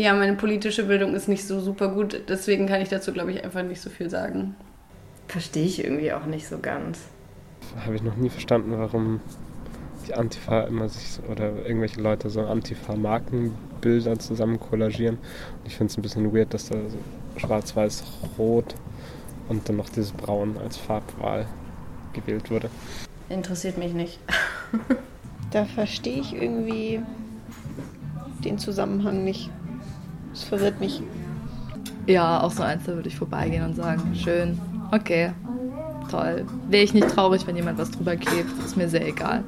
Ja, meine politische Bildung ist nicht so super gut, deswegen kann ich dazu, glaube ich, einfach nicht so viel sagen. Verstehe ich irgendwie auch nicht so ganz. Habe ich noch nie verstanden, warum die Antifa immer sich so, oder irgendwelche Leute so Antifa-Markenbilder zusammen kollagieren. Und ich finde es ein bisschen weird, dass da so schwarz-weiß-rot und dann noch dieses Braun als Farbwahl gewählt wurde. Interessiert mich nicht. da verstehe ich irgendwie den Zusammenhang nicht. Das verwirrt mich. Ja, auch so eins, würde ich vorbeigehen und sagen, schön, okay, toll. Wäre ich nicht traurig, wenn jemand was drüber klebt, ist mir sehr egal.